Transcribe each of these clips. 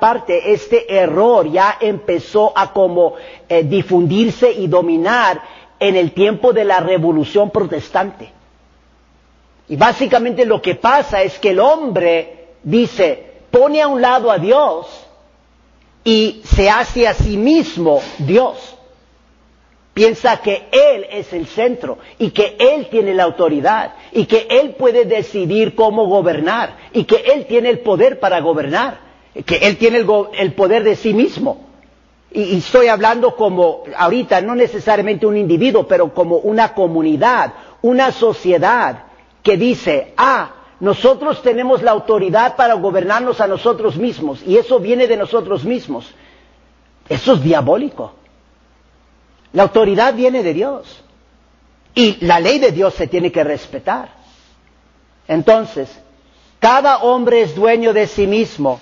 parte este error ya empezó a como eh, difundirse y dominar en el tiempo de la revolución protestante. Y básicamente lo que pasa es que el hombre dice, pone a un lado a Dios y se hace a sí mismo Dios. Piensa que Él es el centro y que Él tiene la autoridad y que Él puede decidir cómo gobernar y que Él tiene el poder para gobernar que Él tiene el, poder de sí mismo. Y, estoy hablando como, ahorita, no necesariamente un individuo, pero como una comunidad, una sociedad que dice, ah, nosotros tenemos la autoridad para gobernarnos a nosotros mismos, y eso viene de nosotros mismos. Eso es diabólico. La autoridad viene de Dios. Y la ley de Dios se tiene que respetar. Entonces, cada hombre es dueño de sí mismo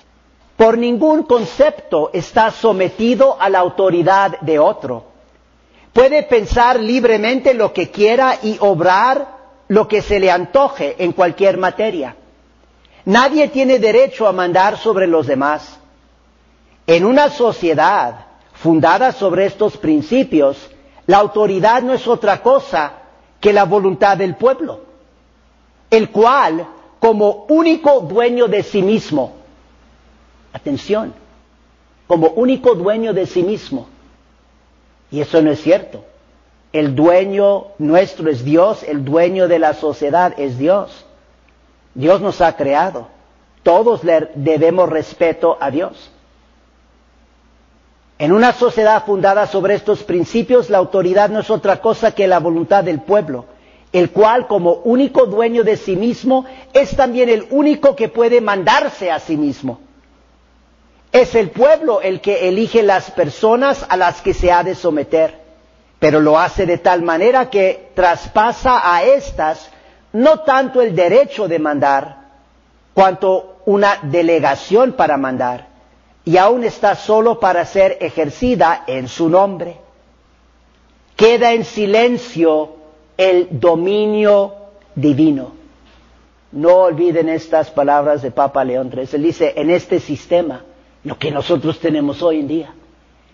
por ningún concepto está sometido a la autoridad de otro. Puede pensar libremente lo que quiera y obrar lo que se le antoje en cualquier materia. Nadie tiene derecho a mandar sobre los demás. En una sociedad fundada sobre estos principios, la autoridad no es otra cosa que la voluntad del pueblo, el cual, como único dueño de sí mismo, Atención, como único dueño de sí mismo. Y eso no es cierto. El dueño nuestro es Dios, el dueño de la sociedad es Dios. Dios nos ha creado. Todos le debemos respeto a Dios. En una sociedad fundada sobre estos principios, la autoridad no es otra cosa que la voluntad del pueblo, el cual como único dueño de sí mismo es también el único que puede mandarse a sí mismo. Es el pueblo el que elige las personas a las que se ha de someter, pero lo hace de tal manera que traspasa a éstas no tanto el derecho de mandar, cuanto una delegación para mandar, y aún está solo para ser ejercida en su nombre. Queda en silencio el dominio divino. No olviden estas palabras de Papa León III. Él dice, en este sistema, lo que nosotros tenemos hoy en día.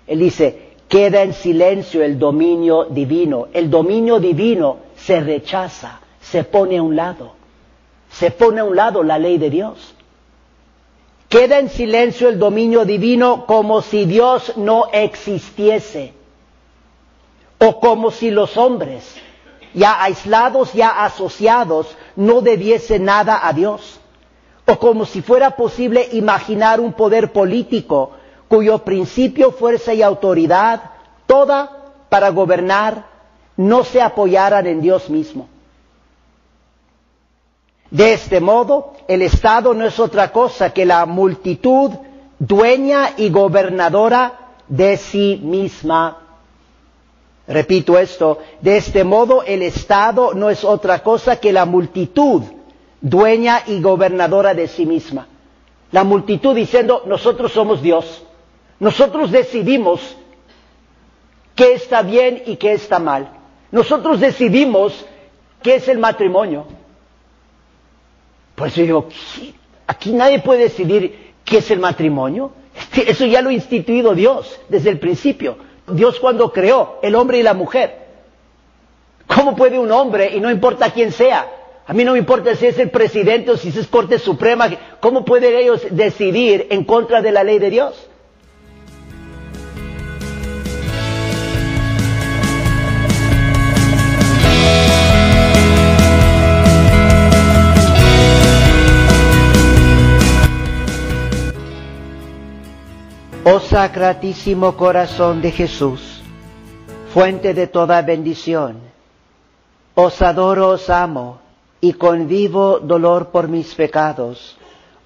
Él dice, queda en silencio el dominio divino. El dominio divino se rechaza, se pone a un lado. Se pone a un lado la ley de Dios. Queda en silencio el dominio divino como si Dios no existiese. O como si los hombres, ya aislados, ya asociados, no debiesen nada a Dios o como si fuera posible imaginar un poder político cuyo principio, fuerza y autoridad, toda para gobernar, no se apoyaran en Dios mismo. De este modo, el Estado no es otra cosa que la multitud dueña y gobernadora de sí misma. Repito esto, de este modo el Estado no es otra cosa que la multitud dueña y gobernadora de sí misma. La multitud diciendo, nosotros somos Dios. Nosotros decidimos qué está bien y qué está mal. Nosotros decidimos qué es el matrimonio. Pues yo digo, aquí nadie puede decidir qué es el matrimonio. Eso ya lo ha instituido Dios desde el principio. Dios cuando creó el hombre y la mujer. ¿Cómo puede un hombre, y no importa quién sea, a mí no me importa si es el presidente o si es Corte Suprema. ¿Cómo pueden ellos decidir en contra de la ley de Dios? Oh Sacratísimo Corazón de Jesús, fuente de toda bendición, os adoro, os amo, y con vivo dolor por mis pecados,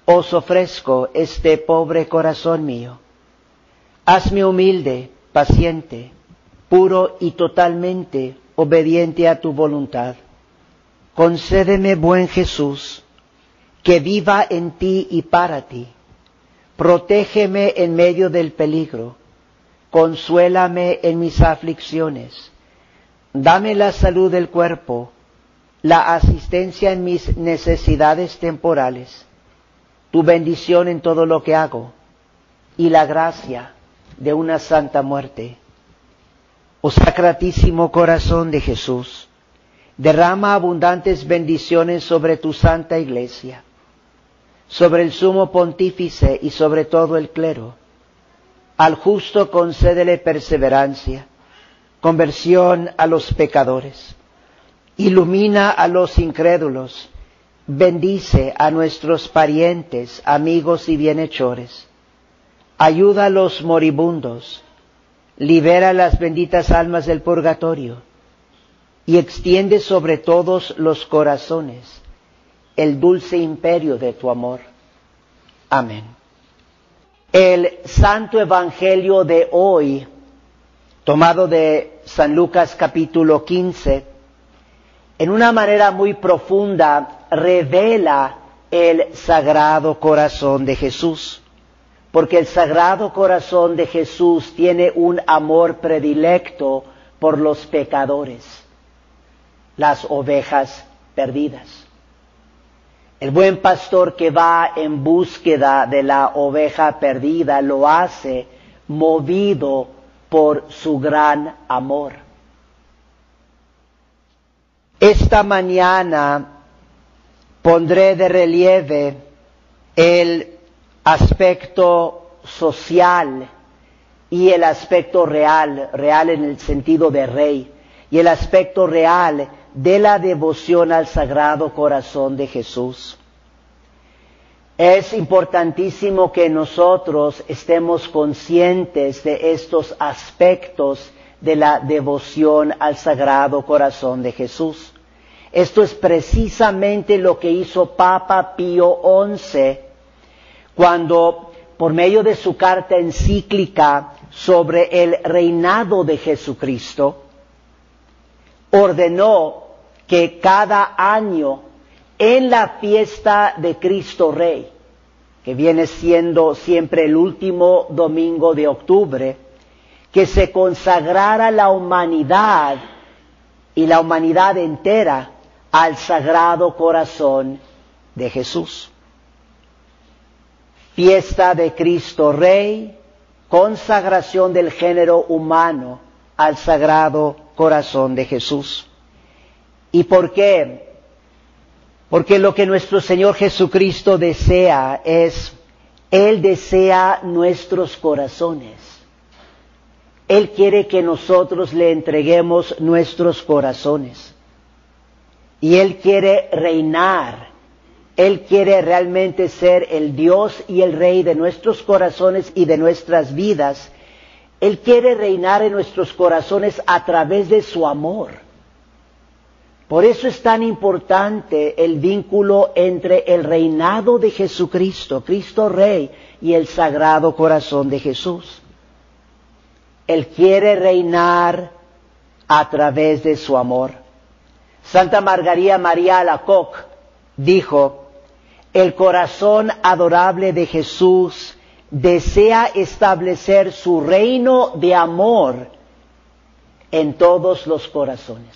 os ofrezco este pobre corazón mío. Hazme humilde, paciente, puro y totalmente obediente a tu voluntad. Concédeme, buen Jesús, que viva en ti y para ti. Protégeme en medio del peligro. Consuélame en mis aflicciones. Dame la salud del cuerpo la asistencia en mis necesidades temporales, tu bendición en todo lo que hago, y la gracia de una santa muerte. Oh sacratísimo corazón de Jesús, derrama abundantes bendiciones sobre tu santa iglesia, sobre el sumo pontífice y sobre todo el clero. Al justo concédele perseverancia, conversión a los pecadores, ilumina a los incrédulos, bendice a nuestros parientes, amigos y bienhechores, ayuda a los moribundos, libera las benditas almas del purgatorio y extiende sobre todos los corazones el dulce imperio de tu amor. Amén. El Santo Evangelio de hoy, tomado de San Lucas capítulo 15, en una manera muy profunda revela el Sagrado Corazón de Jesús porque el Sagrado Corazón de Jesús tiene un amor predilecto por los pecadores, las ovejas perdidas. El buen pastor que va en búsqueda de la oveja perdida lo hace movido por su gran amor. Esta mañana pondré de relieve el aspecto social y el aspecto real, real en el sentido de rey, y el aspecto real de la devoción al Sagrado Corazón de Jesús. Es importantísimo que nosotros estemos conscientes de estos aspectos de la devoción al Sagrado Corazón de Jesús. Esto es precisamente lo que hizo Papa Pío XI cuando por medio de su carta encíclica sobre el reinado de Jesucristo, ordenó que cada año en la fiesta de Cristo Rey, que viene siendo siempre el último domingo de octubre, que se consagrara la humanidad y la humanidad entera al sagrado corazón de Jesús fiesta de Cristo Rey, consagración del género humano al sagrado corazón de Jesús. ¿Y por qué? Porque lo que nuestro Señor Jesucristo desea es, Él desea nuestros corazones. Él quiere que nosotros le entreguemos nuestros corazones. Y Él quiere reinar él quiere realmente ser el Dios y el Rey de nuestros corazones y de nuestras vidas. Él quiere reinar en nuestros corazones a través de su amor. Por eso es tan importante el vínculo entre el reinado de Jesucristo, Cristo Rey, y el sagrado corazón de Jesús. Él quiere reinar a través de su amor. Santa Margarita María Alacoque dijo, el corazón adorable de Jesús desea establecer su reino de amor en todos los corazones.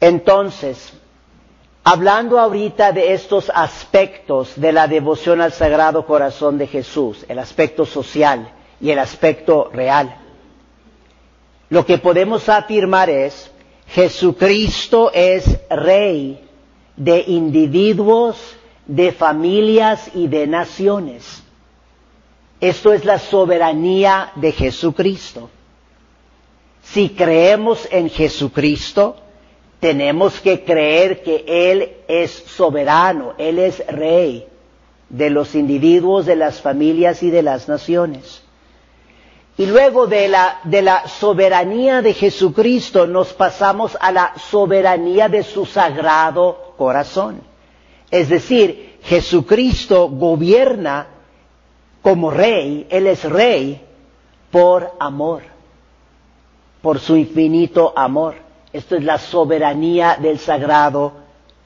Entonces, hablando ahorita de estos aspectos de la devoción al Sagrado Corazón de Jesús, el aspecto social y el aspecto real, lo que podemos afirmar es, Jesucristo es Rey de individuos, de familias y de naciones. Esto es la soberanía de Jesucristo. Si creemos en Jesucristo, tenemos que creer que Él es soberano, Él es rey de los individuos, de las familias y de las naciones. Y luego de la, de la soberanía de Jesucristo nos pasamos a la soberanía de su sagrado corazón. Es decir, Jesucristo gobierna como rey, Él es rey por amor, por su infinito amor. Esto es la soberanía del sagrado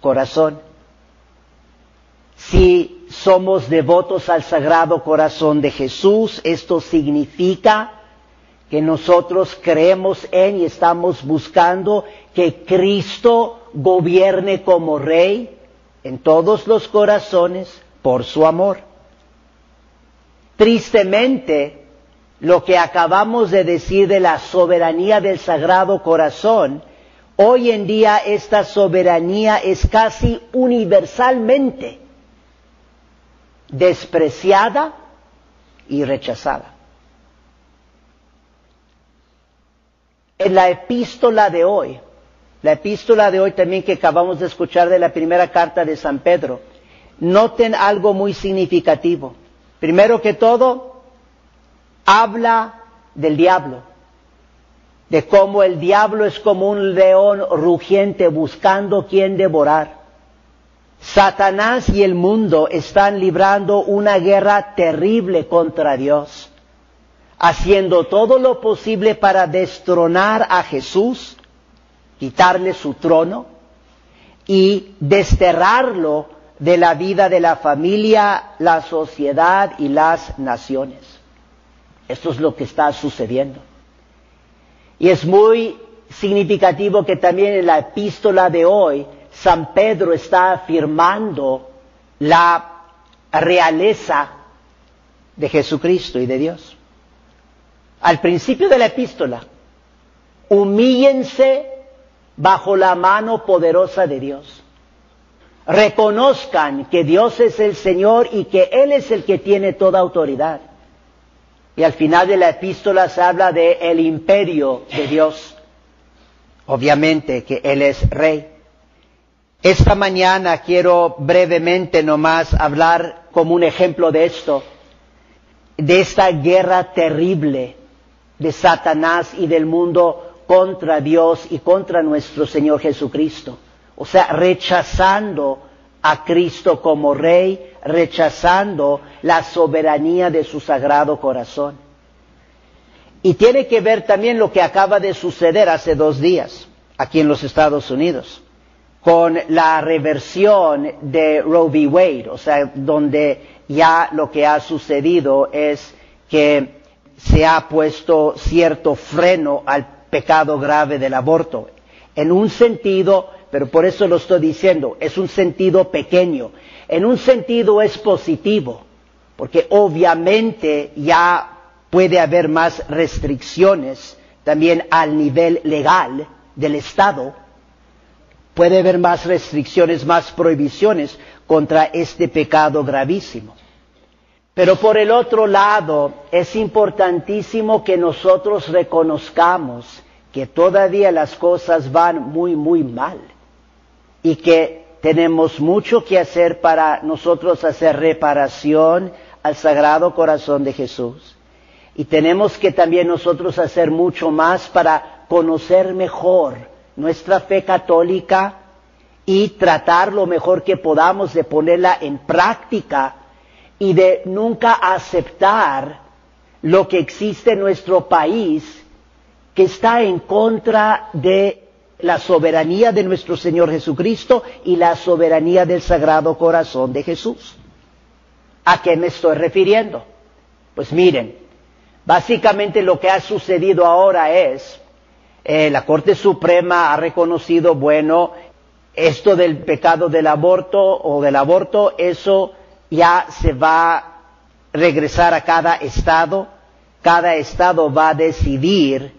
corazón. Si somos devotos al Sagrado Corazón de Jesús. Esto significa que nosotros creemos en y estamos buscando que Cristo gobierne como Rey en todos los corazones por su amor. Tristemente, lo que acabamos de decir de la soberanía del Sagrado Corazón, hoy en día esta soberanía es casi universalmente despreciada y rechazada. En la epístola de hoy, la epístola de hoy también que acabamos de escuchar de la primera carta de San Pedro, noten algo muy significativo. Primero que todo, habla del diablo, de cómo el diablo es como un león rugiente buscando quien devorar. Satanás y el mundo están librando una guerra terrible contra Dios, haciendo todo lo posible para destronar a Jesús, quitarle su trono y desterrarlo de la vida de la familia, la sociedad y las naciones. Esto es lo que está sucediendo. Y es muy significativo que también en la epístola de hoy San Pedro está afirmando la realeza de Jesucristo y de Dios. Al principio de la epístola, humíllense bajo la mano poderosa de Dios. Reconozcan que Dios es el Señor y que Él es el que tiene toda autoridad. Y al final de la epístola se habla de el imperio de Dios. Obviamente que Él es rey. Esta mañana quiero brevemente nomás hablar como un ejemplo de esto, de esta guerra terrible de Satanás y del mundo contra Dios y contra nuestro Señor Jesucristo. O sea, rechazando a Cristo como Rey, rechazando la soberanía de su sagrado corazón. Y tiene que ver también lo que acaba de suceder hace dos días aquí en los Estados Unidos con la reversión de Roe v. Wade, o sea, donde ya lo que ha sucedido es que se ha puesto cierto freno al pecado grave del aborto. En un sentido, pero por eso lo estoy diciendo, es un sentido pequeño. En un sentido es positivo, porque obviamente ya puede haber más restricciones también al nivel legal del Estado puede haber más restricciones, más prohibiciones contra este pecado gravísimo. Pero por el otro lado, es importantísimo que nosotros reconozcamos que todavía las cosas van muy, muy mal y que tenemos mucho que hacer para nosotros hacer reparación al Sagrado Corazón de Jesús. Y tenemos que también nosotros hacer mucho más para conocer mejor nuestra fe católica y tratar lo mejor que podamos de ponerla en práctica y de nunca aceptar lo que existe en nuestro país que está en contra de la soberanía de nuestro Señor Jesucristo y la soberanía del Sagrado Corazón de Jesús. ¿A qué me estoy refiriendo? Pues miren, básicamente lo que ha sucedido ahora es eh, la Corte Suprema ha reconocido, bueno, esto del pecado del aborto o del aborto, eso ya se va a regresar a cada estado, cada estado va a decidir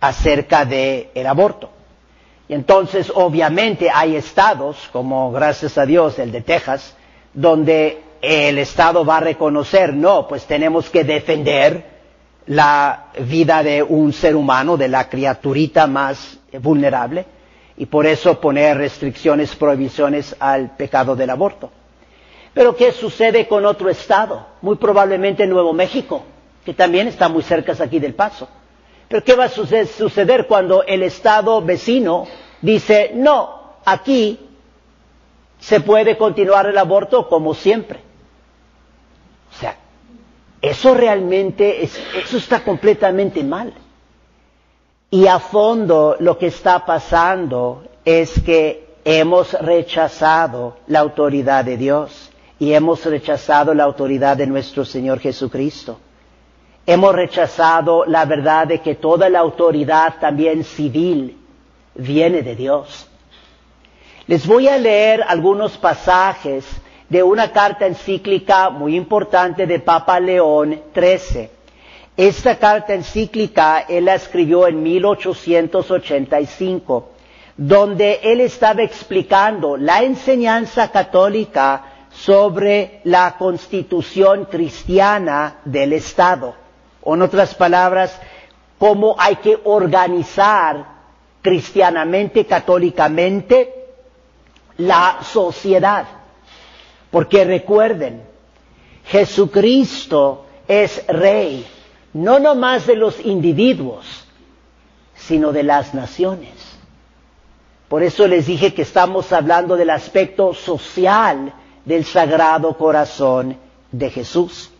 acerca del el aborto. Y entonces, obviamente, hay estados, como gracias a Dios el de Texas, donde el estado va a reconocer, no, pues tenemos que defender la vida de un ser humano, de la criaturita más vulnerable, y por eso poner restricciones, prohibiciones al pecado del aborto. Pero ¿qué sucede con otro estado? Muy probablemente Nuevo México, que también está muy cerca aquí del paso. Pero ¿qué va a suceder cuando el estado vecino dice, no, aquí se puede continuar el aborto como siempre? O sea, eso realmente, es, eso está completamente mal. Y a fondo lo que está pasando es que hemos rechazado la autoridad de Dios y hemos rechazado la autoridad de nuestro Señor Jesucristo. Hemos rechazado la verdad de que toda la autoridad también civil viene de Dios. Les voy a leer algunos pasajes de una carta encíclica muy importante de Papa León XIII. Esta carta encíclica él la escribió en 1885, donde él estaba explicando la enseñanza católica sobre la constitución cristiana del Estado. O en otras palabras, cómo hay que organizar cristianamente, católicamente, la sociedad. Porque recuerden, Jesucristo es rey, no nomás de los individuos, sino de las naciones. Por eso les dije que estamos hablando del aspecto social del Sagrado Corazón de Jesús.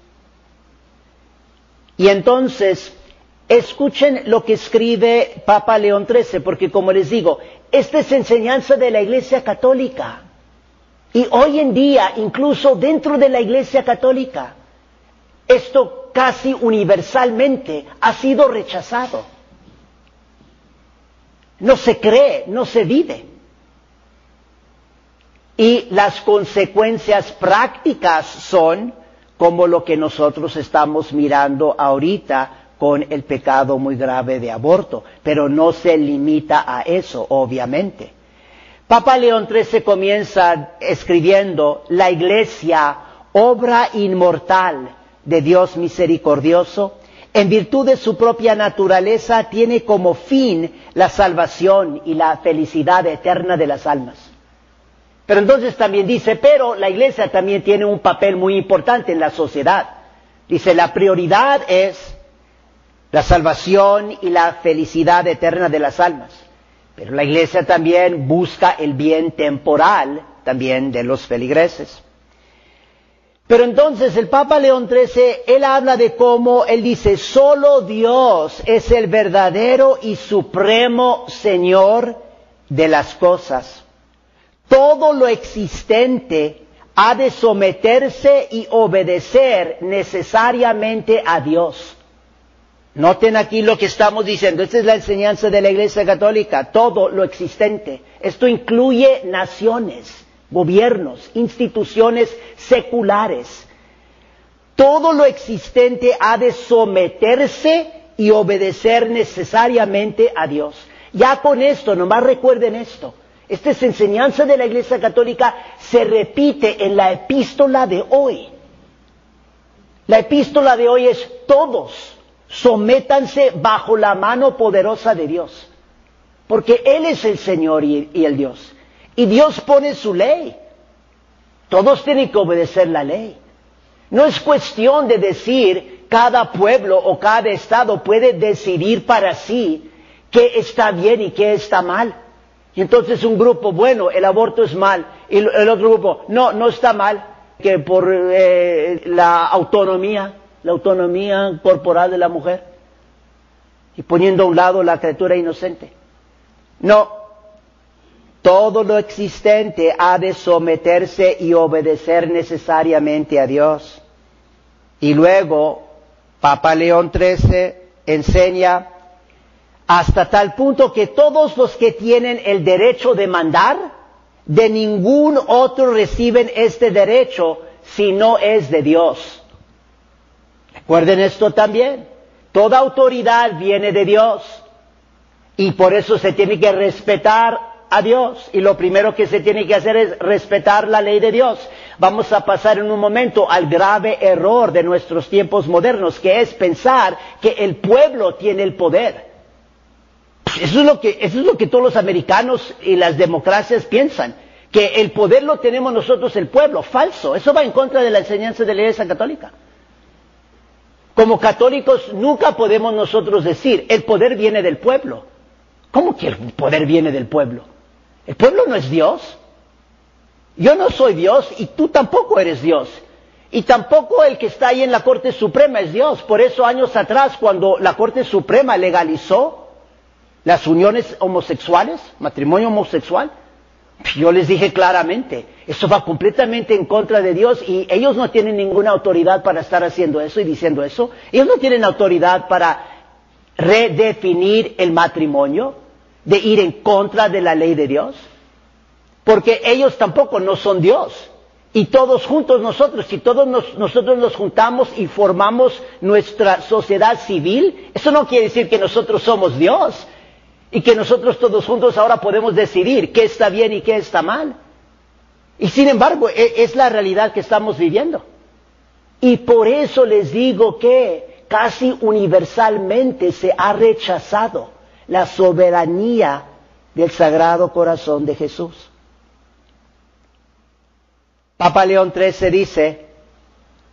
Y entonces, escuchen lo que escribe Papa León XIII, porque como les digo, esta es enseñanza de la Iglesia Católica. Y hoy en día, incluso dentro de la Iglesia Católica, esto casi universalmente ha sido rechazado. No se cree, no se vive. Y las consecuencias prácticas son como lo que nosotros estamos mirando ahorita con el pecado muy grave de aborto, pero no se limita a eso, obviamente. Papa León XIII comienza escribiendo, la iglesia, obra inmortal de Dios misericordioso, en virtud de su propia naturaleza, tiene como fin la salvación y la felicidad eterna de las almas. Pero entonces también dice, pero la iglesia también tiene un papel muy importante en la sociedad. Dice, la prioridad es la salvación y la felicidad eterna de las almas. Pero la iglesia también busca el bien temporal también de los feligreses. Pero entonces el Papa León XIII, él habla de cómo, él dice, solo Dios es el verdadero y supremo Señor de las cosas todo lo existente ha de someterse y obedecer necesariamente a Dios. Noten aquí lo que estamos diciendo. Esta es la enseñanza de la Iglesia Católica. Todo lo existente. Esto incluye naciones, gobiernos, instituciones seculares. Todo lo existente ha de someterse y obedecer necesariamente a Dios. Ya con esto, nomás recuerden esto. Esta es enseñanza de la Iglesia Católica, se repite en la epístola de hoy. La epístola de hoy es todos sométanse bajo la mano poderosa de Dios, porque Él es el Señor y, el Dios. Y Dios pone su ley. Todos tienen que obedecer la ley. No es cuestión de decir cada pueblo o cada estado puede decidir para sí qué está bien y qué está mal. Y entonces un grupo, bueno, el aborto es mal. Y el otro grupo, no, no está mal, que por eh, la autonomía, la autonomía corporal de la mujer. Y poniendo a un lado la criatura inocente. No, todo lo existente ha de someterse y obedecer necesariamente a Dios. Y luego, Papa León XIII enseña hasta tal punto que todos los que tienen el derecho de mandar, de ningún otro reciben este derecho si no es de Dios. Recuerden esto también. Toda autoridad viene de Dios y por eso se tiene que respetar a Dios y lo primero que se tiene que hacer es respetar la ley de Dios. Vamos a pasar en un momento al grave error de nuestros tiempos modernos, que es pensar que el pueblo tiene el poder. Eso es lo que, eso es lo que todos los americanos y las democracias piensan, que el poder lo tenemos nosotros el pueblo. Falso, eso va en contra de la enseñanza de la Iglesia Católica. Como católicos nunca podemos nosotros decir, el poder viene del pueblo. ¿Cómo que el poder viene del pueblo? El pueblo no es Dios. Yo no soy Dios y tú tampoco eres Dios. Y tampoco el que está ahí en la Corte Suprema es Dios. Por eso años atrás, cuando la Corte Suprema legalizó las uniones homosexuales, matrimonio homosexual, yo les dije claramente, eso va completamente en contra de Dios y ellos no tienen ninguna autoridad para estar haciendo eso y diciendo eso. Ellos no tienen autoridad para redefinir el matrimonio, de ir en contra de la ley de Dios, porque ellos tampoco no son Dios. Y todos juntos nosotros, si todos nosotros nos juntamos y formamos nuestra sociedad civil, eso no quiere decir que nosotros somos Dios y que nosotros todos juntos ahora podemos decidir qué está bien y qué está mal. Y sin embargo, e, es la realidad que estamos viviendo. Y por eso les digo que casi universalmente se ha rechazado la soberanía del Sagrado Corazón de Jesús. Papa León XIII dice,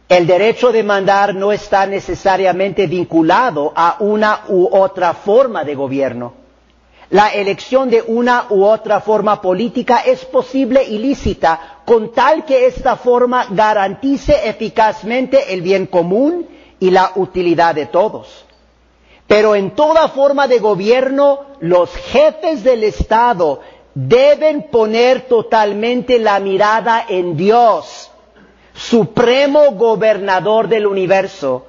el derecho de mandar no está necesariamente vinculado a una u otra forma de gobierno. La elección de una u otra forma política es posible y lícita con tal que esta forma garantice eficazmente el bien común y la utilidad de todos. Pero en toda forma de gobierno, los jefes del Estado deben poner totalmente la mirada en Dios, supremo gobernador del universo,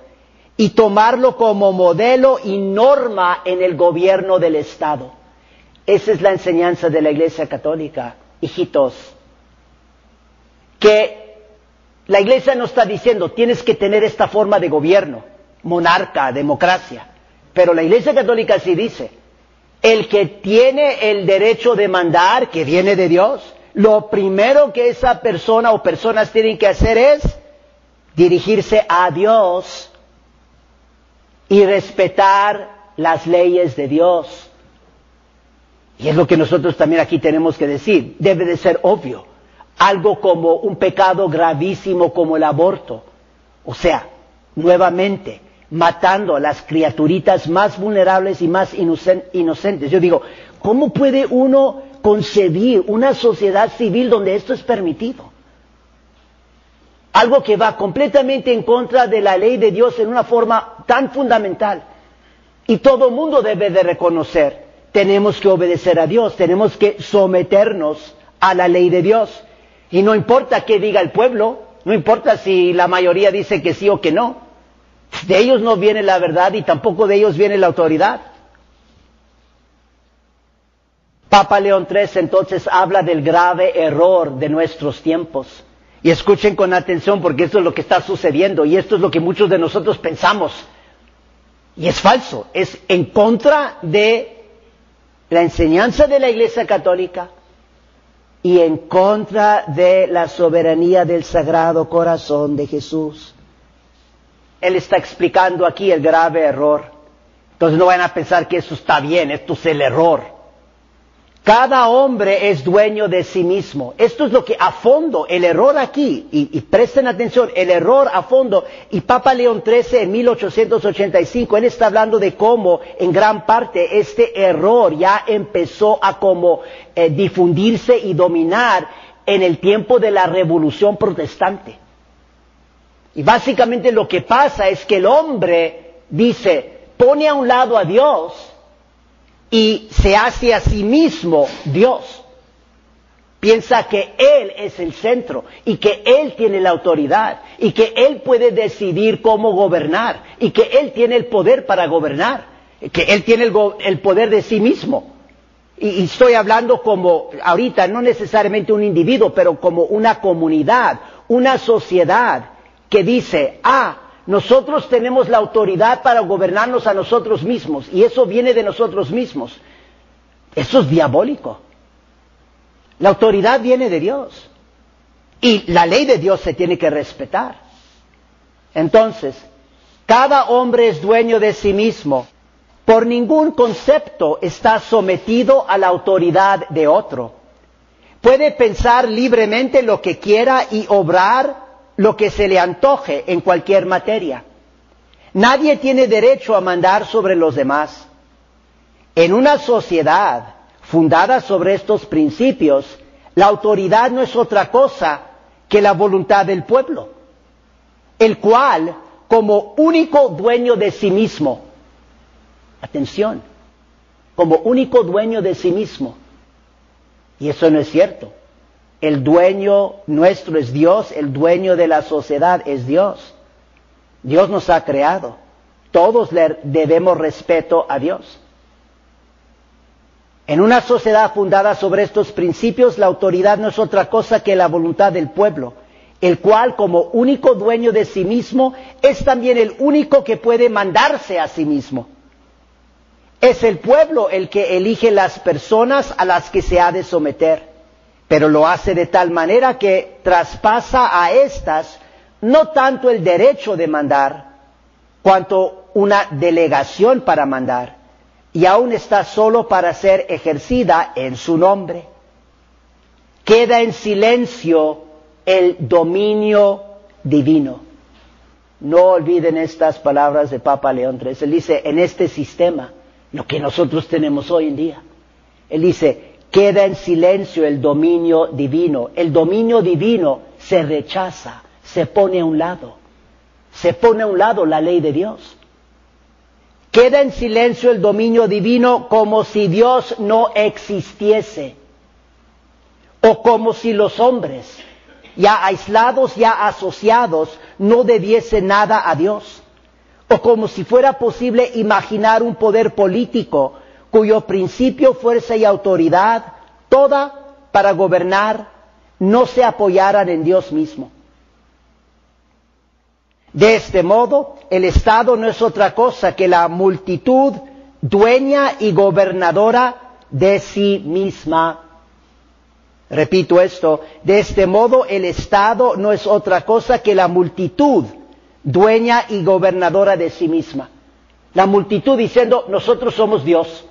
y tomarlo como modelo y norma en el gobierno del Estado. Esa es la enseñanza de la Iglesia Católica, hijitos. Que la Iglesia no está diciendo tienes que tener esta forma de gobierno, monarca, democracia. Pero la Iglesia Católica sí dice, el que tiene el derecho de mandar, que viene de Dios, lo primero que esa persona o personas tienen que hacer es dirigirse a Dios y respetar las leyes de Dios. Y es lo que nosotros también aquí tenemos que decir. Debe de ser obvio. Algo como un pecado gravísimo como el aborto. O sea, nuevamente, matando a las criaturitas más vulnerables y más inocentes. Yo digo, ¿cómo puede uno concebir una sociedad civil donde esto es permitido? Algo que va completamente en contra de la ley de Dios en una forma tan fundamental. Y todo el mundo debe de reconocer, tenemos que obedecer a Dios, tenemos que someternos a la ley de Dios. Y no importa qué diga el pueblo, no importa si la mayoría dice que sí o que no, de ellos no viene la verdad y tampoco de ellos viene la autoridad. Papa León III entonces habla del grave error de nuestros tiempos. Y escuchen con atención porque esto es lo que está sucediendo y esto es lo que muchos de nosotros pensamos. Y es falso, es en contra de la enseñanza de la Iglesia Católica y en contra de la soberanía del Sagrado Corazón de Jesús. Él está explicando aquí el grave error. Entonces no vayan a pensar que eso está bien, esto es el error. Cada hombre es dueño de sí mismo. Esto es lo que a fondo, el error aquí, y, presten atención, el error a fondo, y Papa León XIII en 1885, él está hablando de cómo en gran parte este error ya empezó a como eh, difundirse y dominar en el tiempo de la revolución protestante. Y básicamente lo que pasa es que el hombre dice, pone a un lado a Dios y se hace a sí mismo Dios. Piensa que Él es el centro y que Él tiene la autoridad y que Él puede decidir cómo gobernar y que Él tiene el poder para gobernar, que Él tiene el, poder de sí mismo. y, estoy hablando como, ahorita, no necesariamente un individuo, pero como una comunidad, una sociedad que dice, ah, nosotros tenemos la autoridad para gobernarnos a nosotros mismos y eso viene de nosotros mismos. Eso es diabólico. La autoridad viene de Dios y la ley de Dios se tiene que respetar. Entonces, cada hombre es dueño de sí mismo. Por ningún concepto está sometido a la autoridad de otro. Puede pensar libremente lo que quiera y obrar lo que se le antoje en cualquier materia. Nadie tiene derecho a mandar sobre los demás. En una sociedad fundada sobre estos principios, la autoridad no es otra cosa que la voluntad del pueblo, el cual, como único dueño de sí mismo, atención, como único dueño de sí mismo, y eso no es cierto, el dueño nuestro es Dios, el dueño de la sociedad es Dios. Dios nos ha creado. Todos le debemos respeto a Dios. En una sociedad fundada sobre estos principios, la autoridad no es otra cosa que la voluntad del pueblo, el cual como único dueño de sí mismo es también el único que puede mandarse a sí mismo. Es el pueblo el que elige las personas a las que se ha de someter, pero lo hace de tal manera que traspasa a éstas no tanto el derecho de mandar, cuanto una delegación para mandar, y aún está solo para ser ejercida en su nombre. Queda en silencio el dominio divino. No olviden estas palabras de Papa León III. Él dice, en este sistema, lo que nosotros tenemos hoy en día, él dice, queda en silencio el dominio divino. El dominio divino se rechaza, se pone a un lado. Se pone a un lado la ley de Dios. Queda en silencio el dominio divino como si Dios no existiese o como si los hombres ya aislados, ya asociados, no debiese nada a Dios. O como si fuera posible imaginar un poder político cuyo principio, fuerza y autoridad, toda para gobernar, no se apoyaran en Dios mismo. De este modo, el Estado no es otra cosa que la multitud dueña y gobernadora de sí misma Repito esto, de este modo el Estado no es otra cosa que la multitud, dueña y gobernadora de sí misma. La multitud diciendo, nosotros somos Dios,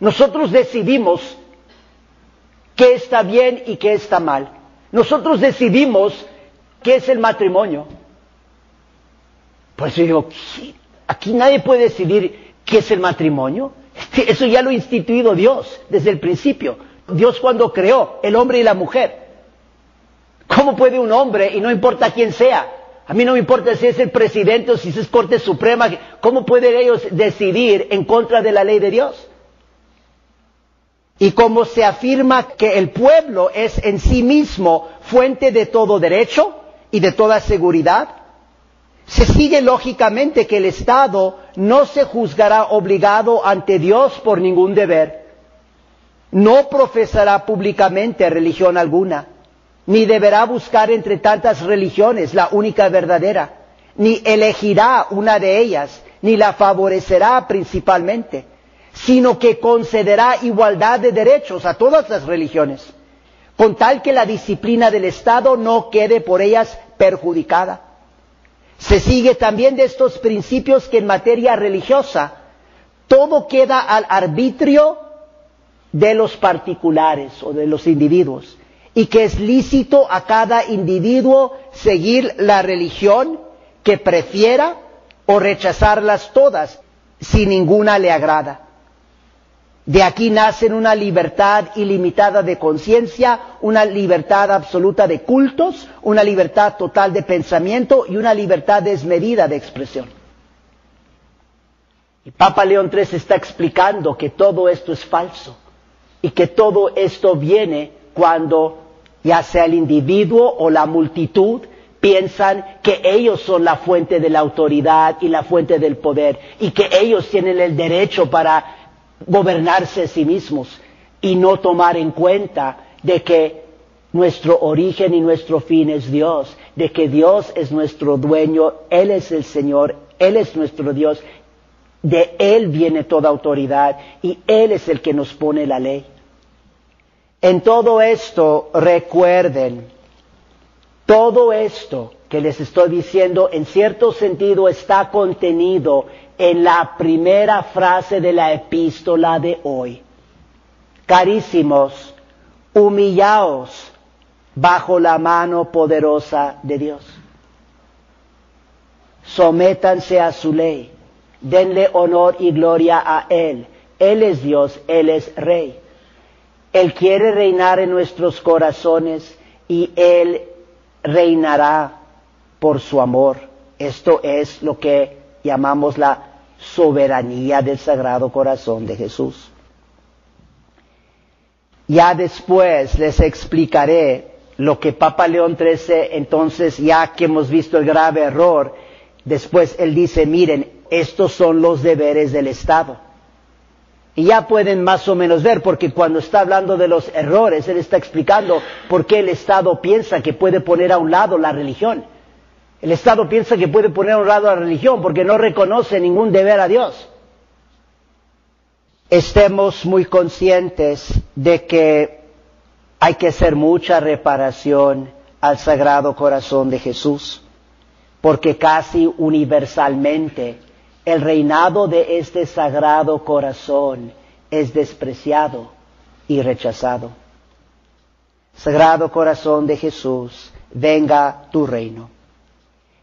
nosotros decidimos qué está bien y qué está mal. Nosotros decidimos qué es el matrimonio. Pues yo digo, aquí nadie puede decidir qué es el matrimonio. Eso ya lo ha instituido Dios desde el principio. Dios cuando creó el hombre y la mujer. ¿Cómo puede un hombre, y no importa quién sea, a mí no me importa si es el presidente o si es Corte Suprema, ¿cómo pueden ellos decidir en contra de la ley de Dios? Y como se afirma que el pueblo es en sí mismo fuente de todo derecho y de toda seguridad, se sigue lógicamente que el Estado no se juzgará obligado ante Dios por ningún deber, no profesará públicamente religión alguna, ni deberá buscar entre tantas religiones la única verdadera, ni elegirá una de ellas, ni la favorecerá principalmente, sino que concederá igualdad de derechos a todas las religiones, con tal que la disciplina del Estado no quede por ellas perjudicada. Se sigue también de estos principios que en materia religiosa todo queda al arbitrio de los particulares o de los individuos y que es lícito a cada individuo seguir la religión que prefiera o rechazarlas todas si ninguna le agrada. De aquí nacen una libertad ilimitada de conciencia, una libertad absoluta de cultos, una libertad total de pensamiento y una libertad desmedida de expresión. Y Papa León III está explicando que todo esto es falso y que todo esto viene cuando ya sea el individuo o la multitud piensan que ellos son la fuente de la autoridad y la fuente del poder y que ellos tienen el derecho para gobernarse a sí mismos y no tomar en cuenta de que nuestro origen y nuestro fin es Dios, de que Dios es nuestro dueño, Él es el Señor, Él es nuestro Dios de Él viene toda autoridad y Él es el que nos pone la ley. En todo esto recuerden, todo esto que les estoy diciendo en cierto sentido está contenido en la primera frase de la epístola de hoy. Carísimos, humillaos bajo la mano poderosa de Dios. Sométanse a su ley denle honor y gloria a Él. Él es Dios, Él es Rey. Él quiere reinar en nuestros corazones y Él reinará por su amor. Esto es lo que llamamos la soberanía del Sagrado Corazón de Jesús. Ya después les explicaré lo que Papa León XIII, entonces ya que hemos visto el grave error, después él dice, miren, estos son los deberes del Estado. Y ya pueden más o menos ver, porque cuando está hablando de los errores, Él está explicando por qué el Estado piensa que puede poner a un lado la religión. El Estado piensa que puede poner a un lado la religión porque no reconoce ningún deber a Dios. Estemos muy conscientes de que hay que hacer mucha reparación al Sagrado Corazón de Jesús, porque casi universalmente el reinado de este Sagrado Corazón es despreciado y rechazado. Sagrado Corazón de Jesús, venga tu reino.